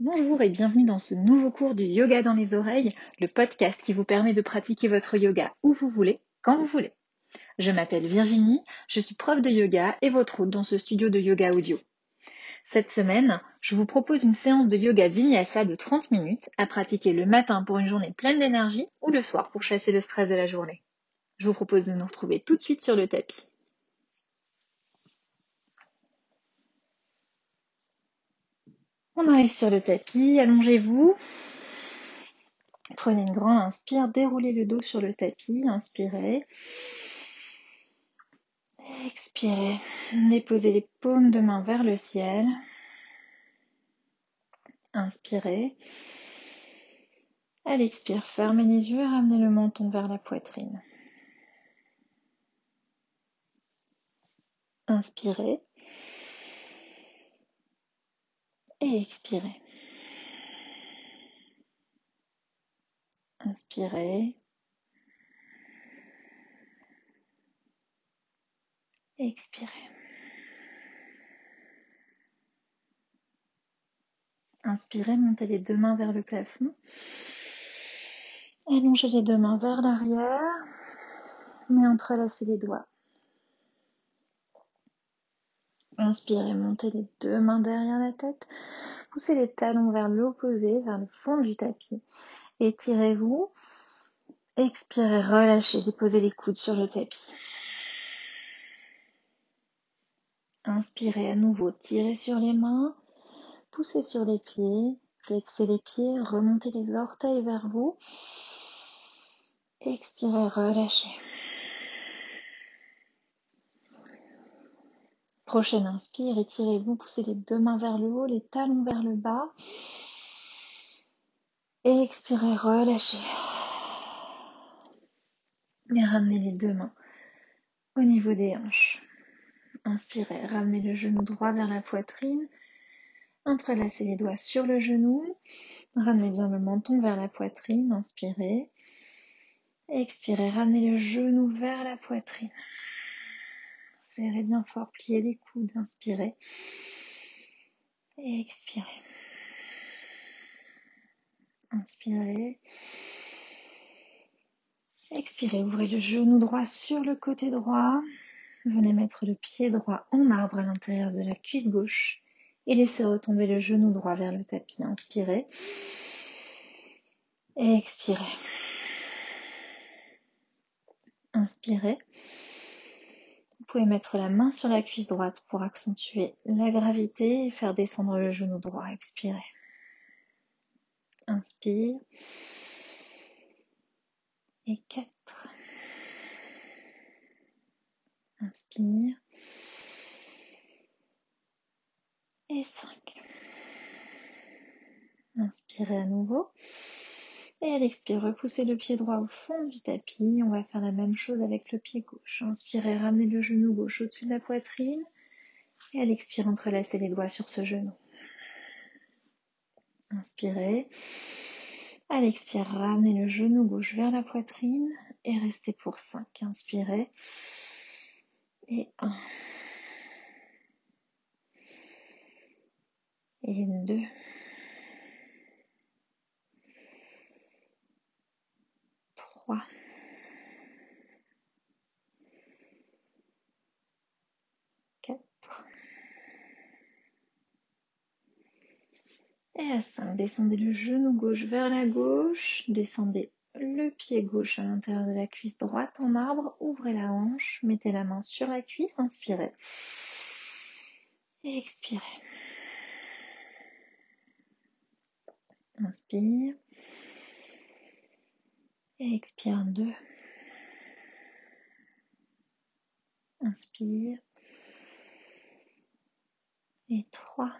Bonjour et bienvenue dans ce nouveau cours du Yoga dans les oreilles, le podcast qui vous permet de pratiquer votre yoga où vous voulez, quand vous voulez. Je m'appelle Virginie, je suis prof de yoga et votre hôte dans ce studio de yoga audio. Cette semaine, je vous propose une séance de yoga vinyasa de 30 minutes à pratiquer le matin pour une journée pleine d'énergie ou le soir pour chasser le stress de la journée. Je vous propose de nous retrouver tout de suite sur le tapis. On arrive sur le tapis, allongez-vous. Prenez une grande inspire, déroulez le dos sur le tapis, inspirez. Expirez, déposez les paumes de main vers le ciel. Inspirez. À l'expire, fermez les yeux, ramenez le menton vers la poitrine. Inspirez et expirez. Inspirez. Expirez. Inspirez, montez les deux mains vers le plafond. Allongez les deux mains vers l'arrière et entrelacez les doigts. Inspirez, montez les deux mains derrière la tête. Poussez les talons vers l'opposé, vers le fond du tapis. Étirez-vous. Expirez, relâchez, déposez les coudes sur le tapis. Inspirez à nouveau, tirez sur les mains, poussez sur les pieds, flexez les pieds, remontez les orteils vers vous. Expirez, relâchez. Prochaine inspire, étirez-vous, poussez les deux mains vers le haut, les talons vers le bas. Expirez, relâchez. Et ramenez les deux mains au niveau des hanches. Inspirez, ramenez le genou droit vers la poitrine. Entrelacez les doigts sur le genou. Ramenez bien le menton vers la poitrine. Inspirez. Expirez, ramenez le genou vers la poitrine. Serrez bien fort, pliez les coudes, inspirez. Et expirez. Inspirez. Expirez, ouvrez le genou droit sur le côté droit. Venez mettre le pied droit en arbre à l'intérieur de la cuisse gauche et laissez retomber le genou droit vers le tapis. Inspirez. Et expirez. Inspirez. Vous pouvez mettre la main sur la cuisse droite pour accentuer la gravité et faire descendre le genou droit. Expirez. Inspire. Et 4. Inspire. Et 5. Inspirez à nouveau. Et à l'expire, repoussez le pied droit au fond du tapis. On va faire la même chose avec le pied gauche. Inspirez, ramenez le genou gauche au-dessus de la poitrine. Et à l'expire, entrelacez les doigts sur ce genou. Inspirez. À l'expire, ramenez le genou gauche vers la poitrine et restez pour 5. Inspirez. Et 1. Et 2. Trois. Quatre. Et à 5, descendez le genou gauche vers la gauche, descendez le pied gauche à l'intérieur de la cuisse droite en arbre, ouvrez la hanche, mettez la main sur la cuisse, inspirez. Et expirez. Inspire. Et expire 2. Inspire. Et 3.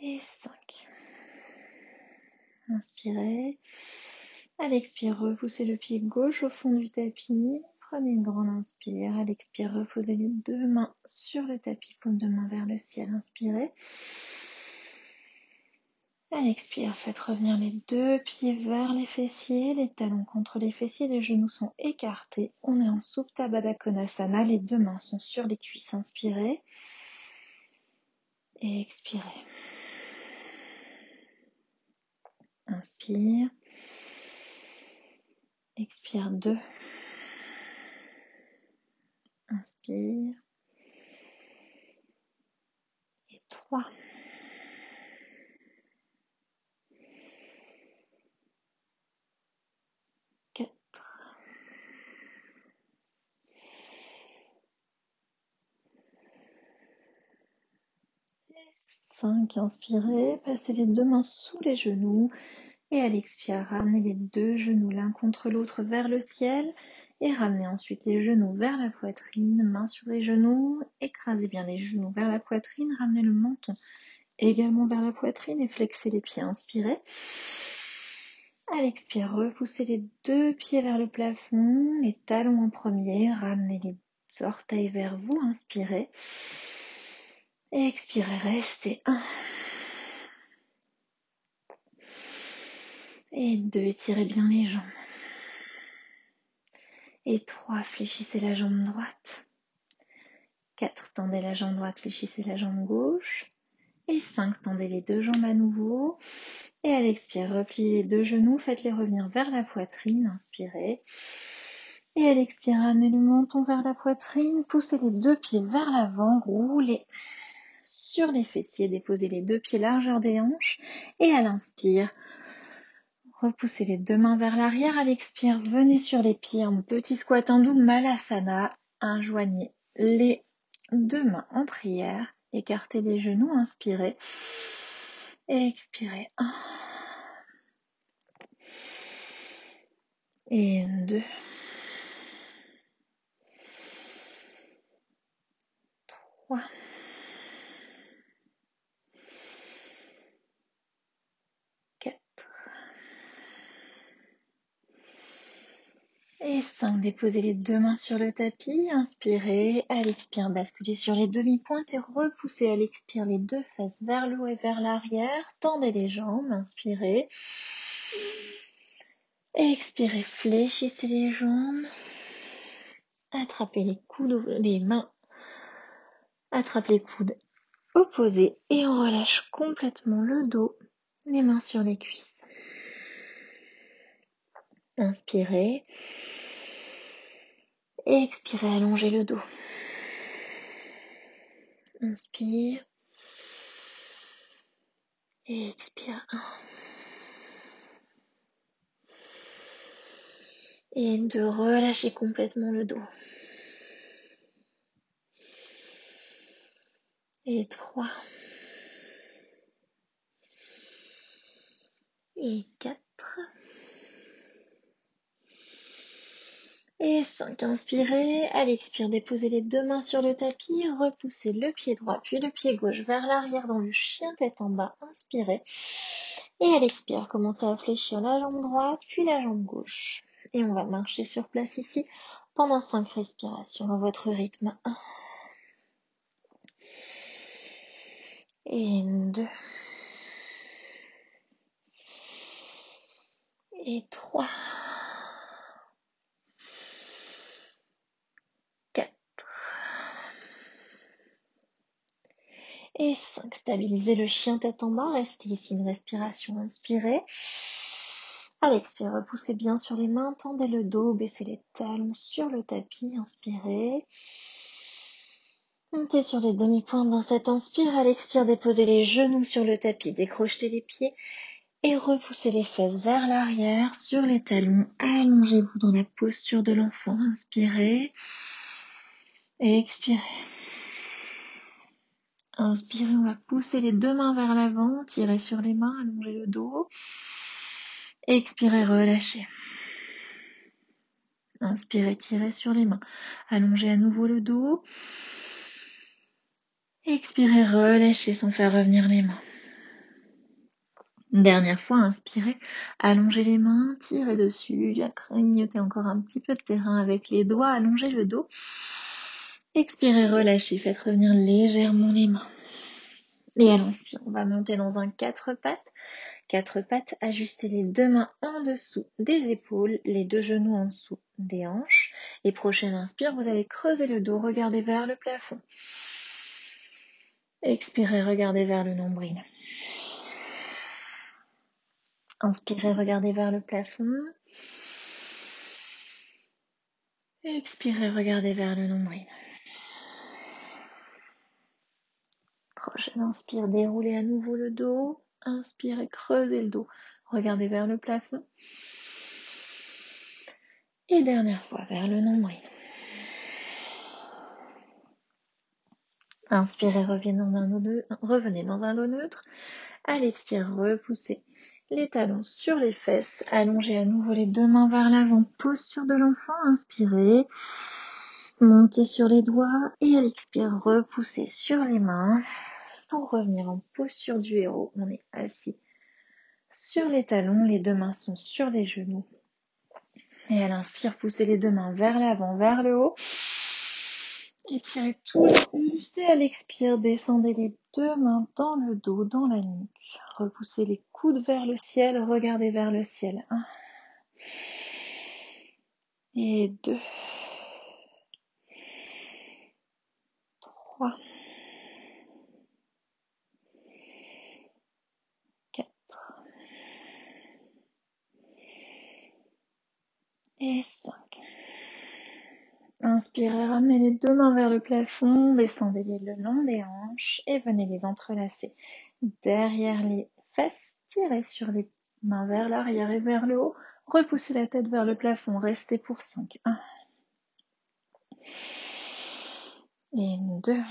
Et 5. Inspirez. À l'expire, repoussez le pied gauche au fond du tapis. Prenez une grande inspire. À l'expire, reposez les deux mains sur le tapis, paume de main vers le ciel. Inspirez. À l'expire, faites revenir les deux pieds vers les fessiers, les talons contre les fessiers, les genoux sont écartés. On est en Supta Baddha Konasana, les deux mains sont sur les cuisses. Inspirez et expirez. Inspire. Expire 2. Inspire. Et 3. 5, inspirez, passez les deux mains sous les genoux et à l'expire, ramenez les deux genoux l'un contre l'autre vers le ciel et ramenez ensuite les genoux vers la poitrine, mains sur les genoux, écrasez bien les genoux vers la poitrine, ramenez le menton également vers la poitrine et flexez les pieds, inspirez. À l'expire, repoussez les deux pieds vers le plafond, les talons en premier, ramenez les orteils vers vous, inspirez. Expirez, restez. Un. Et deux, étirez bien les jambes. Et trois, fléchissez la jambe droite. Quatre, tendez la jambe droite, fléchissez la jambe gauche. Et cinq, tendez les deux jambes à nouveau. Et à l'expire, repliez les deux genoux, faites-les revenir vers la poitrine, inspirez. Et à l'expire, amenez le menton vers la poitrine, poussez les deux pieds vers l'avant, roulez sur les fessiers, déposez les deux pieds largeur des hanches et à l'inspire, repoussez les deux mains vers l'arrière. À l'expire, venez sur les pieds en petit squat hindou malasana. Injoignez les deux mains en prière. Écartez les genoux, inspirez. Et expirez. Un. Et deux. Trois. Et 5, déposez les deux mains sur le tapis, inspirez, à l'expire, basculez sur les demi-pointes et repoussez à l'expire les deux fesses vers le haut et vers l'arrière, tendez les jambes, inspirez. Expirez, fléchissez les jambes, attrapez les coudes, les mains, attrapez les coudes opposés et on relâche complètement le dos, les mains sur les cuisses. Inspirez. Et expirez, allongez le dos. Inspire. Et expire. Et de relâcher complètement le dos. Et trois. Et quatre. Et 5, inspirez. À l'expire, déposez les deux mains sur le tapis. Repoussez le pied droit puis le pied gauche vers l'arrière dans le chien tête en bas. Inspirez. Et à l'expire, commencez à fléchir la jambe droite puis la jambe gauche. Et on va marcher sur place ici pendant 5 respirations à votre rythme. 1. Et 2. Et 3. Et 5. Stabilisez le chien tête en bas. Restez ici une respiration inspirée. À l'expire, repoussez bien sur les mains, tendez le dos, baissez les talons sur le tapis, inspirez. Montez sur les demi-pointes dans cette inspire. À l'expire, déposez les genoux sur le tapis, décrochez les pieds et repoussez les fesses vers l'arrière sur les talons. Allongez-vous dans la posture de l'enfant. Inspirez et expirez. Inspirez, on va pousser les deux mains vers l'avant, tirez sur les mains, allongez le dos. Expirez, relâchez. Inspirez, tirez sur les mains. Allongez à nouveau le dos. Expirez, relâchez sans faire revenir les mains. dernière fois, inspirez, allongez les mains, tirez dessus, grignotez encore un petit peu de terrain avec les doigts, allongez le dos. Expirez, relâchez, faites revenir légèrement les mains. Et à l'inspire, on va monter dans un quatre pattes. Quatre pattes, ajustez les deux mains en dessous des épaules, les deux genoux en dessous des hanches. Et prochaine inspire, vous allez creuser le dos, regardez vers le plafond. Expirez, regardez vers le nombril. Inspirez, regardez vers le plafond. Expirez, regardez vers le nombril. Inspire, déroulez à nouveau le dos. Inspirez, creusez le dos. Regardez vers le plafond. Et dernière fois vers le nombril. Inspirez, revenez dans un dos, revenez dans un dos neutre. À l'expire, repoussez les talons sur les fesses. Allongez à nouveau les deux mains vers l'avant. Posture de l'enfant. Inspirez. Montez sur les doigts. Et à l'expire, repoussez sur les mains. Pour revenir en posture du héros, on est assis sur les talons. Les deux mains sont sur les genoux. Et à l'inspire, poussez les deux mains vers l'avant, vers le haut. Étirez tout le buste et à l'expire, descendez les deux mains dans le dos, dans la nuque. Repoussez les coudes vers le ciel, regardez vers le ciel. Un. Et deux. Trois. Et cinq. Inspirez, ramenez les deux mains vers le plafond, descendez-les le long des hanches et venez les entrelacer derrière les fesses. Tirez sur les mains vers l'arrière et vers le haut. Repoussez la tête vers le plafond. Restez pour 5. 1. Et 2.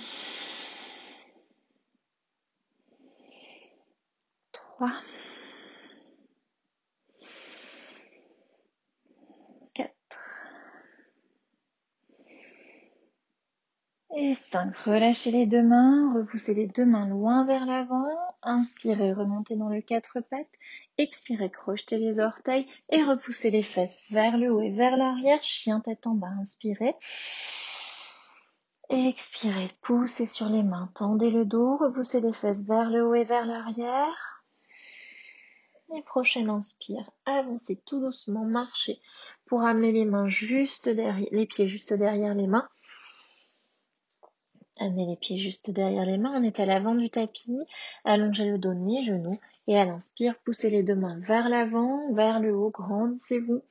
3. Et 5. Relâchez les deux mains, repoussez les deux mains loin vers l'avant. Inspirez, remontez dans le quatre pattes. Expirez, crochetez les orteils et repoussez les fesses vers le haut et vers l'arrière. Chien tête en bas, inspirez. Expirez, poussez sur les mains, tendez le dos, repoussez les fesses vers le haut et vers l'arrière. Et prochaine inspire, avancez tout doucement, marchez pour amener les mains juste derrière, les pieds juste derrière les mains. Amenez les pieds juste derrière les mains. On est à l'avant du tapis. Allongez le dos, ni genoux. Et à l'inspire, poussez les deux mains vers l'avant, vers le haut. Grandissez-vous.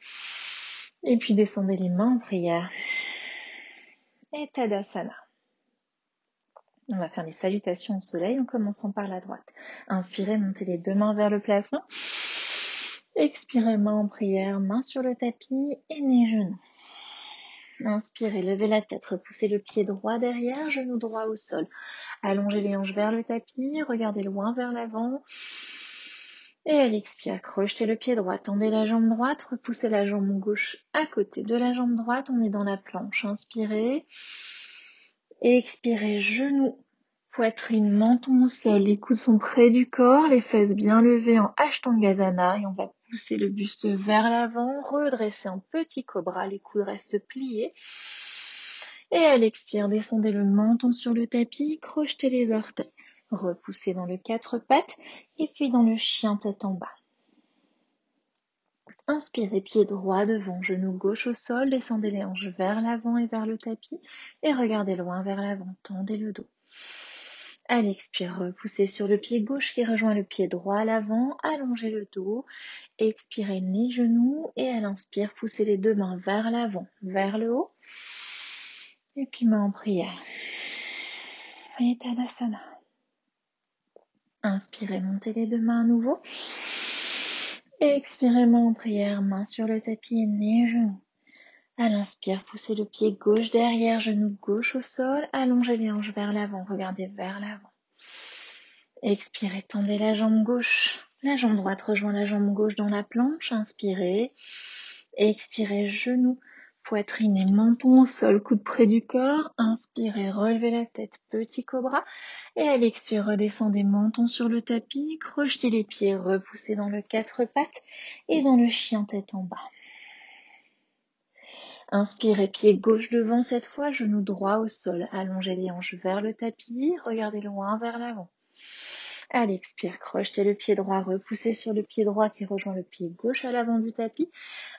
Et puis descendez les mains en prière. Et Tadasana. On va faire les salutations au soleil en commençant par la droite. Inspirez, montez les deux mains vers le plafond. Expirez, main en prière, main sur le tapis et nez genoux. Inspirez, levez la tête, repoussez le pied droit derrière, genou droit au sol. Allongez les hanches vers le tapis, regardez loin vers l'avant. Et à l'expire, crochetez le pied droit, tendez la jambe droite, repoussez la jambe gauche à côté de la jambe droite, on est dans la planche. Inspirez. Expirez, genou, poitrine, menton au sol, les coudes sont près du corps, les fesses bien levées en Ashtangazana et on va Poussez le buste vers l'avant, redressez en petit cobra, les coudes restent pliés. Et à l'expire, descendez le menton sur le tapis, crochetez les orteils. Repoussez dans le quatre pattes et puis dans le chien tête en bas. Inspirez pied droit devant, genou gauche au sol, descendez les hanches vers l'avant et vers le tapis et regardez loin vers l'avant, tendez le dos. À l'expire, repoussez sur le pied gauche qui rejoint le pied droit à l'avant, allongez le dos, expirez les genoux et à l'inspire, poussez les deux mains vers l'avant, vers le haut. Et puis main en prière. Et. Inspirez, montez les deux mains à nouveau. Expirez, main en prière, main sur le tapis nez, genoux. À l'inspire, poussez le pied gauche derrière, genou gauche au sol, allongez les hanches vers l'avant, regardez vers l'avant. Expirez, tendez la jambe gauche. La jambe droite rejoint la jambe gauche dans la planche. Inspirez. Expirez, genou, poitrine et menton au sol, coude près du corps. Inspirez, relevez la tête, petit cobra. Et à l'expire, redescendez menton sur le tapis, crochetez les pieds, repoussez dans le quatre pattes et dans le chien tête en bas. Inspirez pied gauche devant cette fois, genou droit au sol. Allongez les hanches vers le tapis, regardez loin vers l'avant. À l'expire, crochetez le pied droit, repoussez sur le pied droit qui rejoint le pied gauche à l'avant du tapis.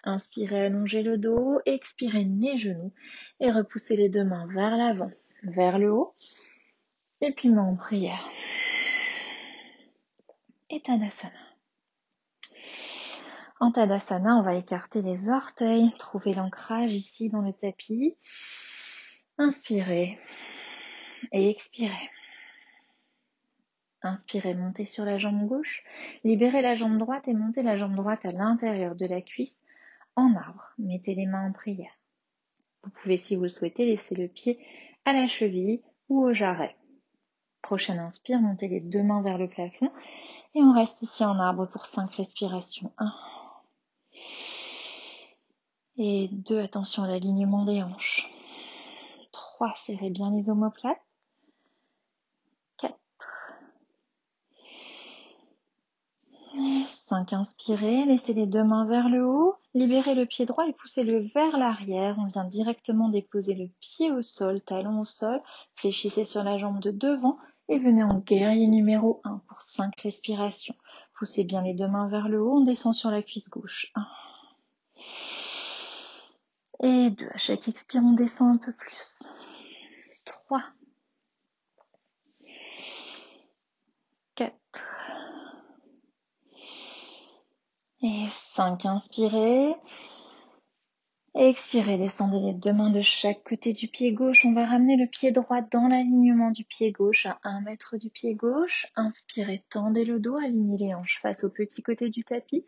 Inspirez, allongez le dos, expirez, nez, genoux et repoussez les deux mains vers l'avant, vers le haut. Et puis main en prière. Et Tadasana. En Tadasana, on va écarter les orteils, trouver l'ancrage ici dans le tapis. Inspirez et expirez. Inspirez, montez sur la jambe gauche, libérez la jambe droite et montez la jambe droite à l'intérieur de la cuisse en arbre. Mettez les mains en prière. Vous pouvez, si vous le souhaitez, laisser le pied à la cheville ou au jarret. Prochaine inspire, montez les deux mains vers le plafond et on reste ici en arbre pour cinq respirations. 1 et 2, attention à l'alignement des hanches. 3, serrez bien les omoplates. 4 5, inspirez, laissez les deux mains vers le haut, libérez le pied droit et poussez-le vers l'arrière. On vient directement déposer le pied au sol, talon au sol, fléchissez sur la jambe de devant et venez en guerrier numéro 1 pour 5 respirations. Poussez bien les deux mains vers le haut, on descend sur la cuisse gauche. 1 et 2. À chaque expire, on descend un peu plus. 3 4 et 5. Inspirez. Expirez, descendez les deux mains de chaque côté du pied gauche. On va ramener le pied droit dans l'alignement du pied gauche à 1 mètre du pied gauche. Inspirez, tendez le dos, alignez les hanches face au petit côté du tapis.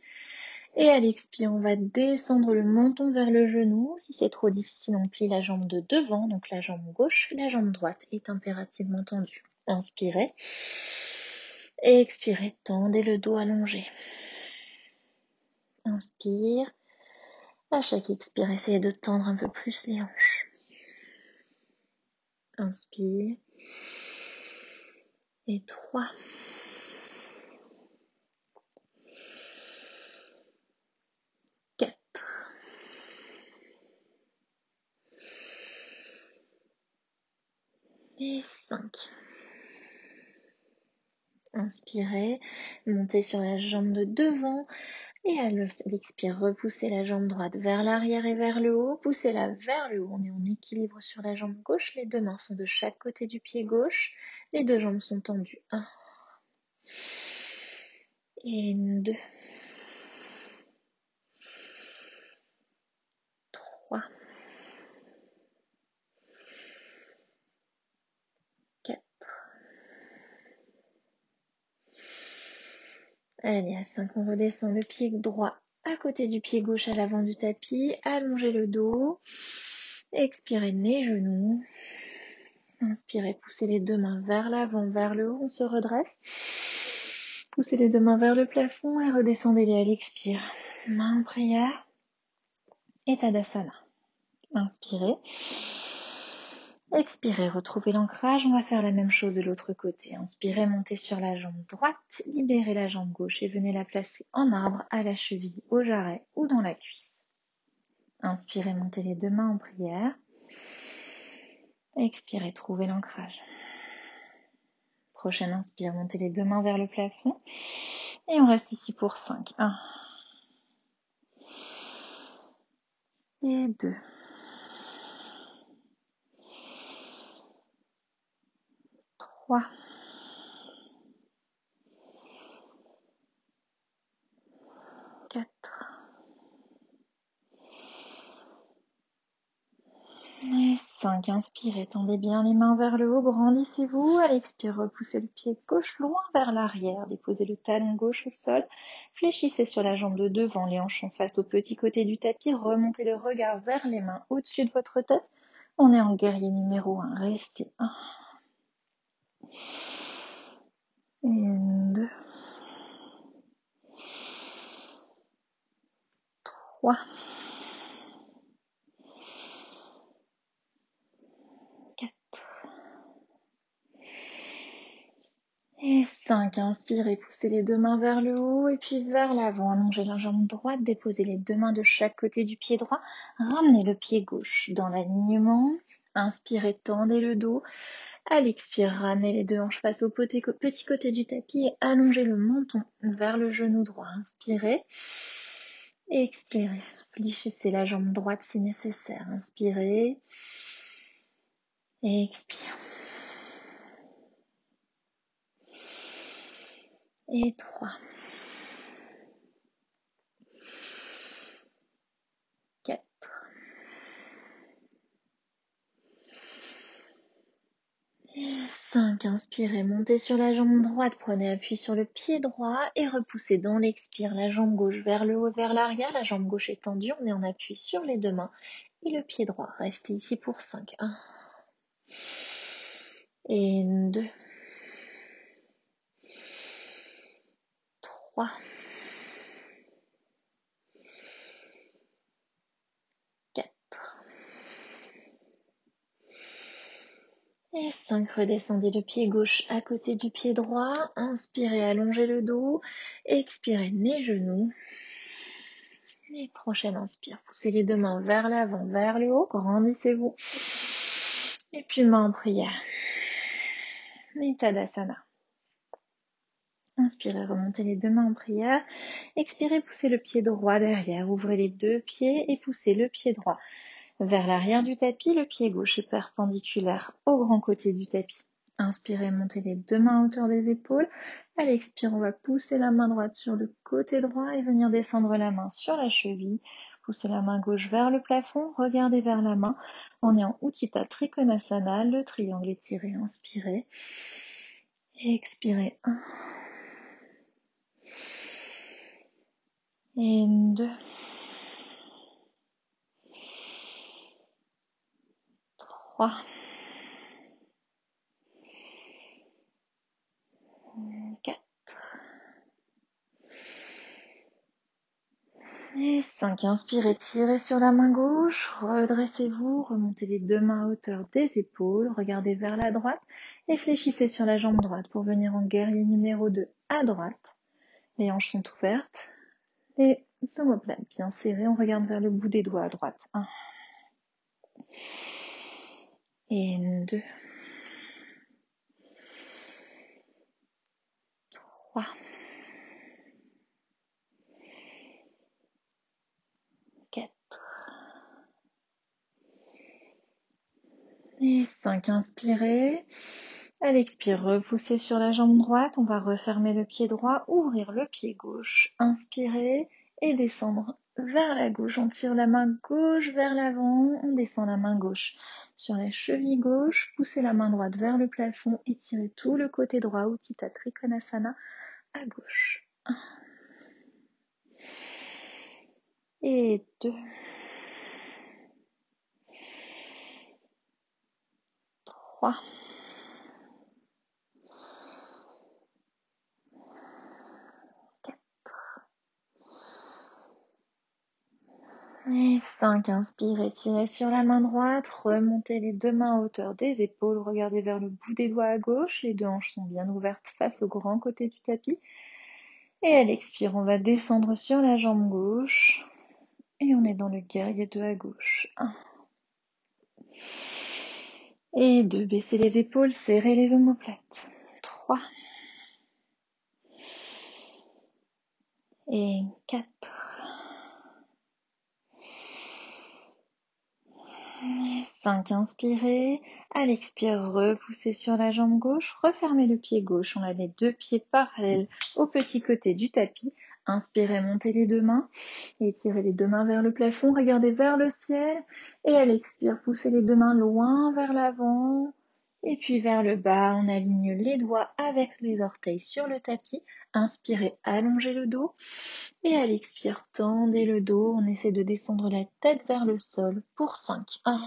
Et à l'expire, on va descendre le menton vers le genou. Si c'est trop difficile, on plie la jambe de devant, donc la jambe gauche. La jambe droite est impérativement tendue. Inspirez. Et expirez, tendez le dos allongé. Inspire. À chaque expire, essayez de tendre un peu plus les hanches. Inspire. Et trois. Et 5. Inspirez, montez sur la jambe de devant et à l'expire, repoussez la jambe droite vers l'arrière et vers le haut, poussez-la vers le haut. On est en équilibre sur la jambe gauche, les deux mains sont de chaque côté du pied gauche, les deux jambes sont tendues. 1 et 2 Allez, à 5, on redescend le pied droit à côté du pied gauche à l'avant du tapis. Allongez le dos. Expirez nez, genoux. Inspirez, poussez les deux mains vers l'avant, vers le haut. On se redresse. Poussez les deux mains vers le plafond et redescendez-les à l'expire. Main en prière. Et Tadasana. Inspirez. Expirez, retrouvez l'ancrage. On va faire la même chose de l'autre côté. Inspirez, montez sur la jambe droite, libérez la jambe gauche et venez la placer en arbre à la cheville, au jarret ou dans la cuisse. Inspirez, montez les deux mains en prière. Expirez, trouvez l'ancrage. Prochaine inspire, montez les deux mains vers le plafond. Et on reste ici pour 5. 1. Et 2. Quatre. Et 5. Inspirez, tendez bien les mains vers le haut, grandissez-vous. À l'expire, repoussez le pied gauche loin vers l'arrière. Déposez le talon gauche au sol. Fléchissez sur la jambe de devant, les hanches en face au petit côté du tapis. Remontez le regard vers les mains au-dessus de votre tête. On est en guerrier numéro 1. Restez 1. Deux, trois, quatre et cinq. Inspirez, poussez les deux mains vers le haut et puis vers l'avant. Allongez la jambe droite, déposez les deux mains de chaque côté du pied droit. Ramenez le pied gauche dans l'alignement. Inspirez, tendez le dos. À l'expire, ramenez les deux hanches face au petit côté du tapis et allongez le menton vers le genou droit. Inspirez. Expirez. Fléchissez la jambe droite si nécessaire. Inspirez. Expire. Et trois. 5. Inspirez, montez sur la jambe droite, prenez appui sur le pied droit et repoussez dans l'expire la jambe gauche vers le haut, vers l'arrière. La jambe gauche est tendue, on est en appui sur les deux mains et le pied droit. Restez ici pour 5. 1 et 2. 3. Et 5, redescendez le pied gauche à côté du pied droit. Inspirez, allongez le dos. Expirez les genoux. Et prochaine inspire, poussez les deux mains vers l'avant, vers le haut, grandissez-vous. Et puis main en prière. Et. Inspirez, remontez les deux mains en prière. Expirez, poussez le pied droit derrière. Ouvrez les deux pieds et poussez le pied droit vers l'arrière du tapis, le pied gauche est perpendiculaire au grand côté du tapis. Inspirez, montez les deux mains à hauteur des épaules. À l'expire, on va pousser la main droite sur le côté droit et venir descendre la main sur la cheville. Poussez la main gauche vers le plafond, regardez vers la main. On est en Uttita Trikonasana, le triangle étiré, inspirez. expirez. Un. Et deux. 3, 4 et 5. Inspirez, tirez sur la main gauche, redressez-vous, remontez les deux mains à hauteur des épaules, regardez vers la droite et fléchissez sur la jambe droite pour venir en guerrier numéro 2 à droite. Les hanches sont ouvertes, les omoplates bien serrées, on regarde vers le bout des doigts à droite. 1 et deux, trois, quatre et cinq. Inspirez. À l'expire, repoussez sur la jambe droite. On va refermer le pied droit, ouvrir le pied gauche. Inspirez et descendre vers la gauche. On tire la main gauche vers l'avant, on descend la main gauche sur la cheville gauche, poussez la main droite vers le plafond, et tirez tout le côté droit, Uttita Trikonasana, à gauche. Et deux. Trois. Et 5, inspirez, tirez sur la main droite, remontez les deux mains à hauteur des épaules, regardez vers le bout des doigts à gauche, les deux hanches sont bien ouvertes face au grand côté du tapis. Et à l'expire, on va descendre sur la jambe gauche. Et on est dans le guerrier 2 à gauche. 1. Et 2, baissez les épaules, serrez les omoplates. 3. Et 4. 5, inspirez. À l'expire, repoussez sur la jambe gauche. Refermez le pied gauche. On a les deux pieds parallèles au petit côté du tapis. Inspirez, montez les deux mains. Étirez les deux mains vers le plafond. Regardez vers le ciel. Et à l'expire, poussez les deux mains loin vers l'avant. Et puis vers le bas, on aligne les doigts avec les orteils sur le tapis. Inspirez, allongez le dos. Et à l'expire, tendez le dos. On essaie de descendre la tête vers le sol pour 5. 1.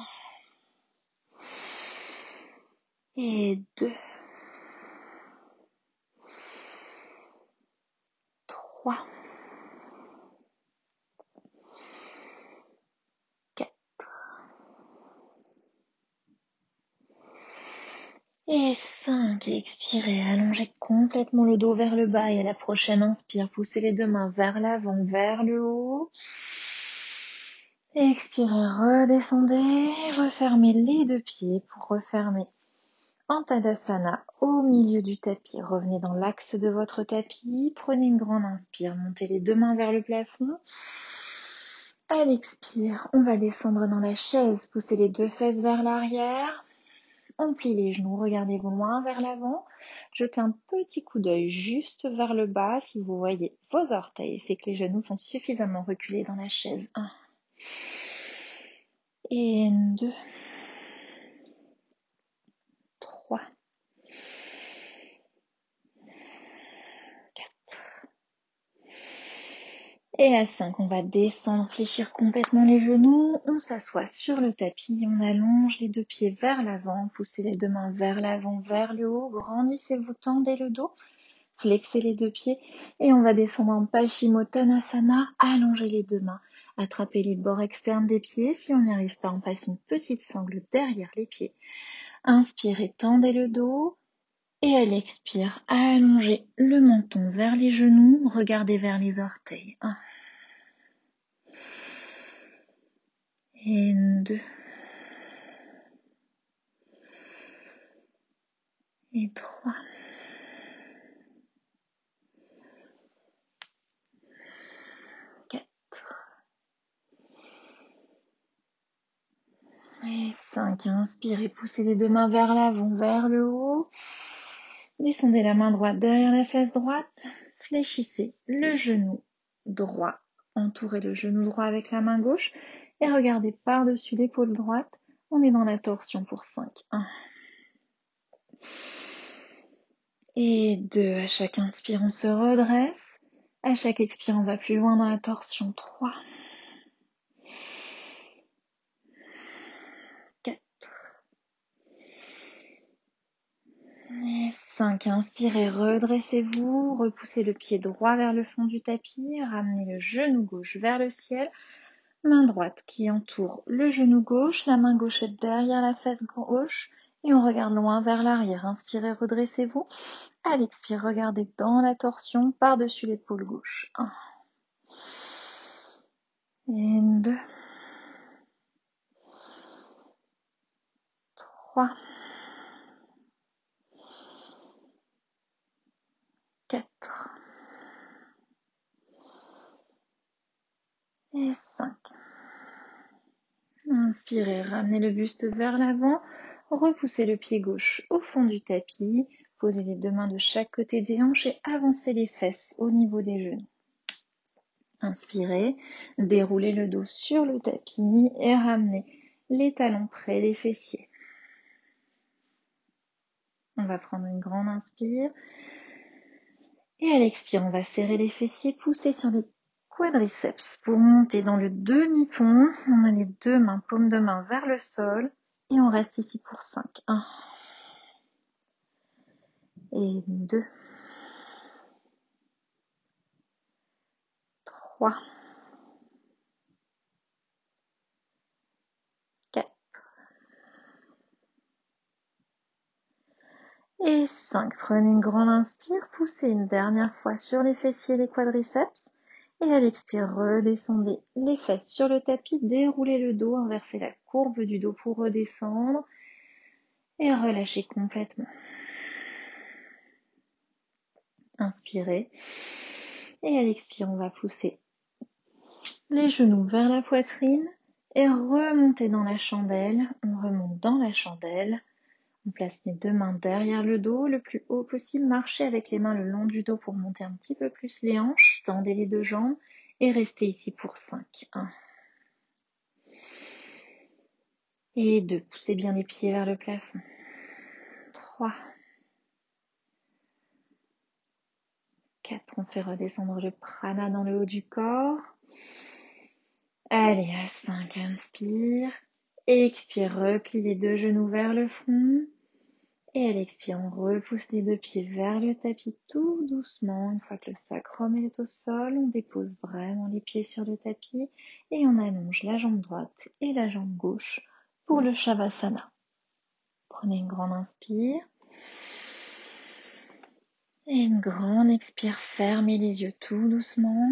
Et 2. 3. Et 5, expirez, allongez complètement le dos vers le bas et à la prochaine inspire, poussez les deux mains vers l'avant, vers le haut. Expirez, redescendez, refermez les deux pieds pour refermer en Tadasana au milieu du tapis. Revenez dans l'axe de votre tapis. Prenez une grande inspire. Montez les deux mains vers le plafond. À l'expire, on va descendre dans la chaise. Poussez les deux fesses vers l'arrière. On les genoux, regardez loin vers l'avant. Jetez un petit coup d'œil juste vers le bas si vous voyez vos orteils. C'est que les genoux sont suffisamment reculés dans la chaise. 1. Et 2. Et à 5, on va descendre, fléchir complètement les genoux. On s'assoit sur le tapis, on allonge les deux pieds vers l'avant, poussez les deux mains vers l'avant, vers le haut, grandissez-vous, tendez le dos, flexez les deux pieds et on va descendre en Paschimottanasana, allongez les deux mains, attrapez les bords externes des pieds. Si on n'y arrive pas, on passe une petite sangle derrière les pieds. Inspirez, tendez le dos. Et elle expire, allongez le menton vers les genoux, regardez vers les orteils. Un. Et deux. Et trois. Et cinq. Inspirez, poussez les deux mains vers l'avant, vers le haut. Descendez la main droite derrière la fesse droite. Fléchissez le genou droit. Entourez le genou droit avec la main gauche. Et regardez par-dessus l'épaule droite. On est dans la torsion pour 5. 1. Et 2. À chaque inspire, on se redresse. À chaque expire, on va plus loin dans la torsion. 3. 5. Inspirez, redressez-vous, repoussez le pied droit vers le fond du tapis, ramenez le genou gauche vers le ciel, main droite qui entoure le genou gauche, la main gauche est derrière la fesse gauche et on regarde loin vers l'arrière. Inspirez, redressez-vous. À l'expire, regardez dans la torsion par-dessus l'épaule gauche. 1. Et 2. 3. 4 et 5. Inspirez, ramenez le buste vers l'avant, repoussez le pied gauche au fond du tapis, posez les deux mains de chaque côté des hanches et avancez les fesses au niveau des genoux. Inspirez, déroulez le dos sur le tapis et ramenez les talons près des fessiers. On va prendre une grande inspire. Et à l'expire, on va serrer les fessiers, pousser sur les quadriceps pour monter dans le demi-pont. On a les deux mains, paume de main vers le sol. Et on reste ici pour 5. 1. Et 2. 3. 4. Et 5. Prenez une grande inspire, poussez une dernière fois sur les fessiers et les quadriceps. Et à l'expire, redescendez les fesses sur le tapis, déroulez le dos, inversez la courbe du dos pour redescendre. Et relâchez complètement. Inspirez. Et à l'expire, on va pousser les genoux vers la poitrine et remonter dans la chandelle. On remonte dans la chandelle. On place les deux mains derrière le dos, le plus haut possible. Marchez avec les mains le long du dos pour monter un petit peu plus les hanches. Tendez les deux jambes et restez ici pour 5. 1. Et 2. Poussez bien les pieds vers le plafond. 3. 4. On fait redescendre le prana dans le haut du corps. Allez, à 5. Inspire. Expire, replie les deux genoux vers le front. Et à l'expire, on repousse les deux pieds vers le tapis tout doucement. Une fois que le sacrum est au sol, on dépose vraiment les pieds sur le tapis et on allonge la jambe droite et la jambe gauche pour le Shavasana. Prenez une grande inspire. Et une grande expire, fermez les yeux tout doucement.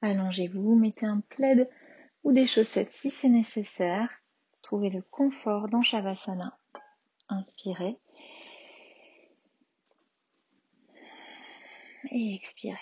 Allongez-vous, mettez un plaid ou des chaussettes si c'est nécessaire. Trouvez le confort dans Shavasana. Inspirez. Et expirez.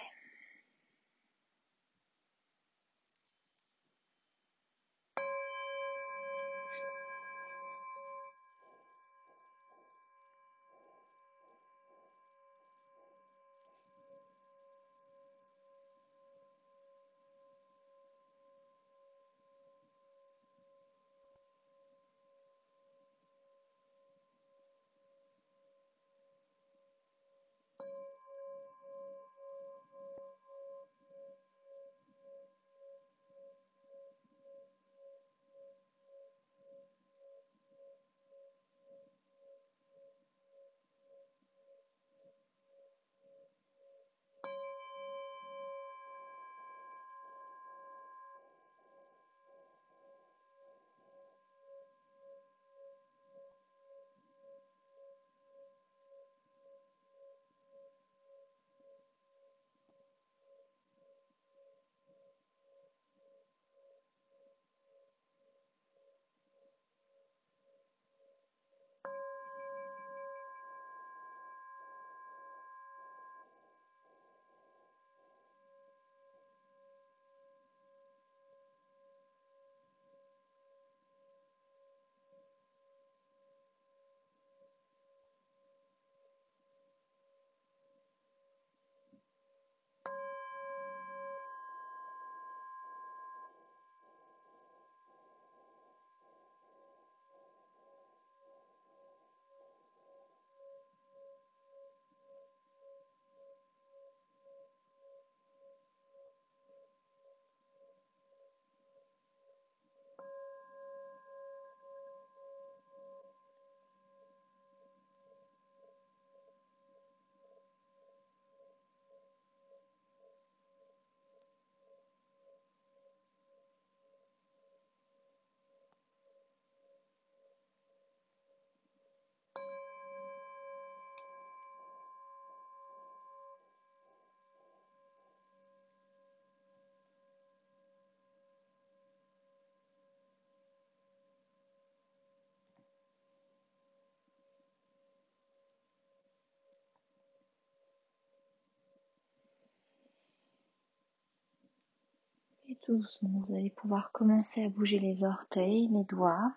Vous allez pouvoir commencer à bouger les orteils, les doigts.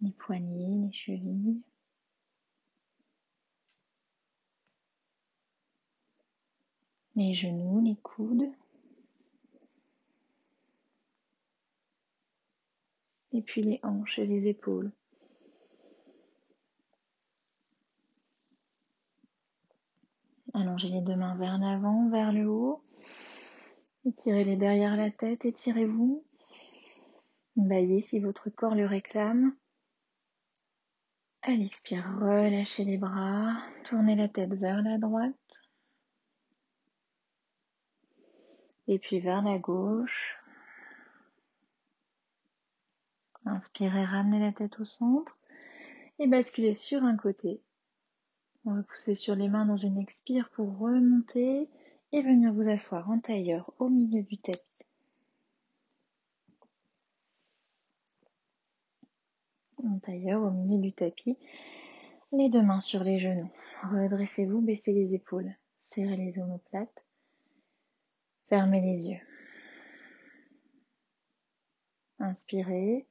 Les poignets, les chevilles. Les genoux, les coudes. Et puis les hanches et les épaules. Allongez les deux mains vers l'avant, vers le haut. Étirez-les derrière la tête, étirez-vous. Baillez si votre corps le réclame. À l'expire, relâchez les bras, tournez la tête vers la droite. Et puis vers la gauche. Inspirez, ramenez la tête au centre et basculez sur un côté on va pousser sur les mains dans une expire pour remonter et venir vous asseoir en tailleur au milieu du tapis. En tailleur au milieu du tapis, les deux mains sur les genoux. Redressez-vous, baissez les épaules, serrez les omoplates, fermez les yeux. Inspirez.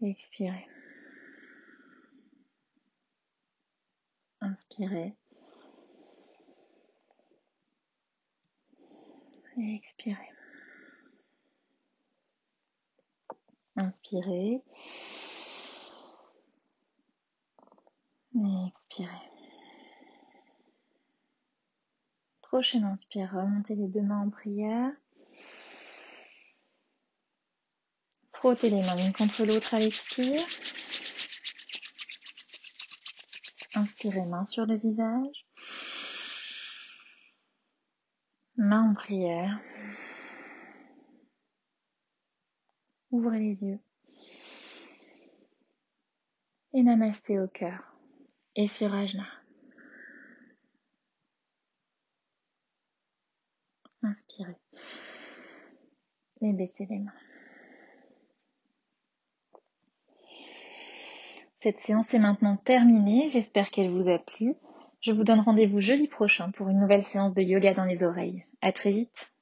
Expirez. Inspirez. Et expirez. Inspirez. Et expirez. Prochaine inspire, remontez les deux mains en prière. Frottez les mains l'une contre l'autre à l'expire. Main sur le visage. Main en prière. Ouvrez les yeux. Et namasté au cœur. Et sur Ajna. Inspirez. Et baissez les mains. Cette séance est maintenant terminée. J'espère qu'elle vous a plu. Je vous donne rendez-vous jeudi prochain pour une nouvelle séance de yoga dans les oreilles. À très vite.